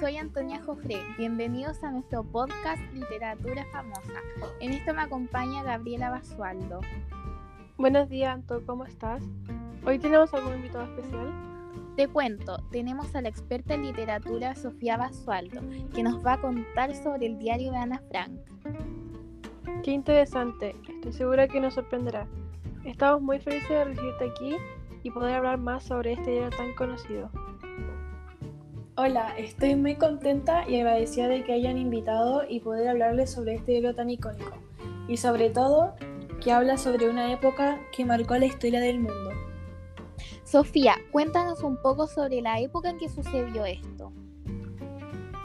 soy Antonia Jofre. Bienvenidos a nuestro podcast Literatura Famosa. En esto me acompaña Gabriela Basualdo. Buenos días, Anto, ¿cómo estás? ¿Hoy tenemos algún invitado especial? Te cuento, tenemos a la experta en literatura Sofía Basualdo, que nos va a contar sobre el diario de Ana Frank. Qué interesante, estoy segura que nos sorprenderá. Estamos muy felices de recibirte aquí y poder hablar más sobre este diario tan conocido. Hola, estoy muy contenta y agradecida de que hayan invitado y poder hablarles sobre este libro tan icónico. Y sobre todo, que habla sobre una época que marcó la historia del mundo. Sofía, cuéntanos un poco sobre la época en que sucedió esto.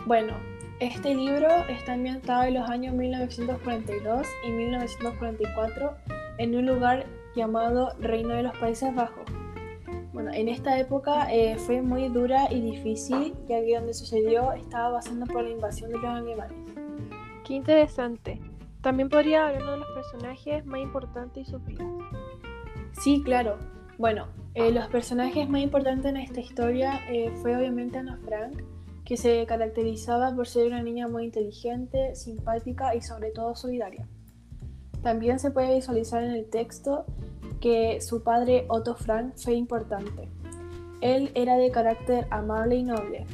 Bueno, este libro está ambientado en los años 1942 y 1944 en un lugar llamado Reino de los Países Bajos, bueno, en esta época eh, fue muy dura y difícil, ya que donde sucedió estaba pasando por la invasión de los alemanes. Qué interesante. También podría hablar de los personajes más importantes y sus vidas. Sí, claro. Bueno, eh, los personajes más importantes en esta historia eh, fue obviamente Ana Frank, que se caracterizaba por ser una niña muy inteligente, simpática y sobre todo solidaria. También se puede visualizar en el texto que su padre Otto Frank fue importante. Él era de carácter amable y noble.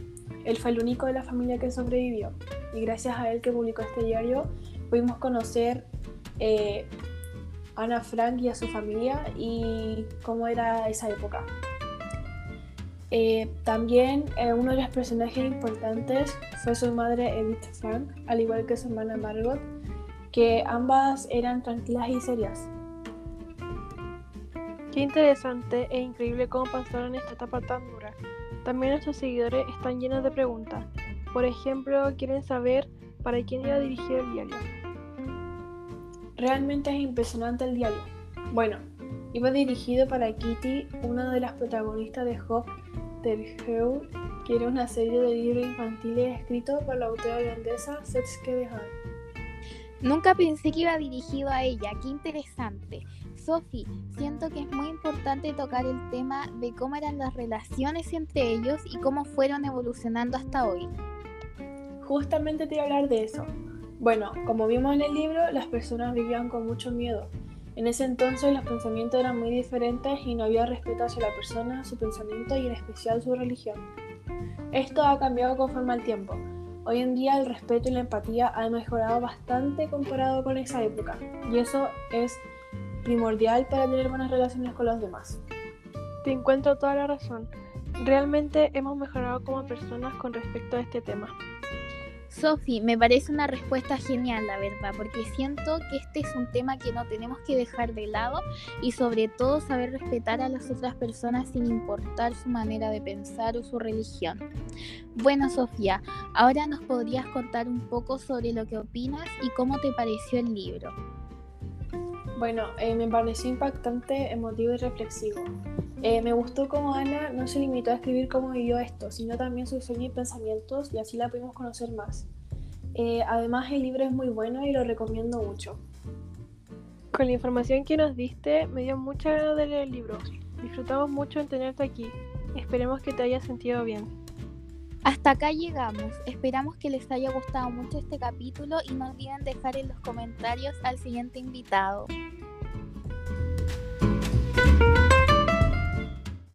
Él fue el único de la familia que sobrevivió y gracias a él que publicó este diario pudimos conocer eh, a Ana Frank y a su familia y cómo era esa época. Eh, también eh, uno de los personajes importantes fue su madre Edith Frank, al igual que su hermana Margot, que ambas eran tranquilas y serias. Qué interesante e increíble cómo pasaron esta etapa tan dura. También nuestros seguidores están llenos de preguntas. Por ejemplo, quieren saber para quién iba dirigido el diario. Realmente es impresionante el diario. Bueno, iba dirigido para Kitty, una de las protagonistas de Hop del Heu, que era una serie de libros infantiles escritos por la autora holandesa Setske de Haan. Nunca pensé que iba dirigido a ella, qué interesante. Sophie, siento que es muy importante tocar el tema de cómo eran las relaciones entre ellos y cómo fueron evolucionando hasta hoy. Justamente te iba a hablar de eso. Bueno, como vimos en el libro, las personas vivían con mucho miedo. En ese entonces los pensamientos eran muy diferentes y no había respeto hacia la persona, su pensamiento y en especial su religión. Esto ha cambiado conforme al tiempo. Hoy en día el respeto y la empatía han mejorado bastante comparado con esa época, y eso es primordial para tener buenas relaciones con los demás. Te encuentro toda la razón. Realmente hemos mejorado como personas con respecto a este tema. Sophie, me parece una respuesta genial, la verdad, porque siento que este es un tema que no tenemos que dejar de lado y sobre todo saber respetar a las otras personas sin importar su manera de pensar o su religión. Bueno, Sofía, ahora nos podrías contar un poco sobre lo que opinas y cómo te pareció el libro. Bueno, eh, me pareció impactante, emotivo y reflexivo. Eh, me gustó cómo Ana no se limitó a escribir cómo vivió esto, sino también sus sueños y pensamientos y así la pudimos conocer más. Eh, además el libro es muy bueno y lo recomiendo mucho. Con la información que nos diste me dio mucha ganas de leer el libro. Disfrutamos mucho en tenerte aquí. Esperemos que te haya sentido bien. Hasta acá llegamos. Esperamos que les haya gustado mucho este capítulo y no olviden dejar en los comentarios al siguiente invitado.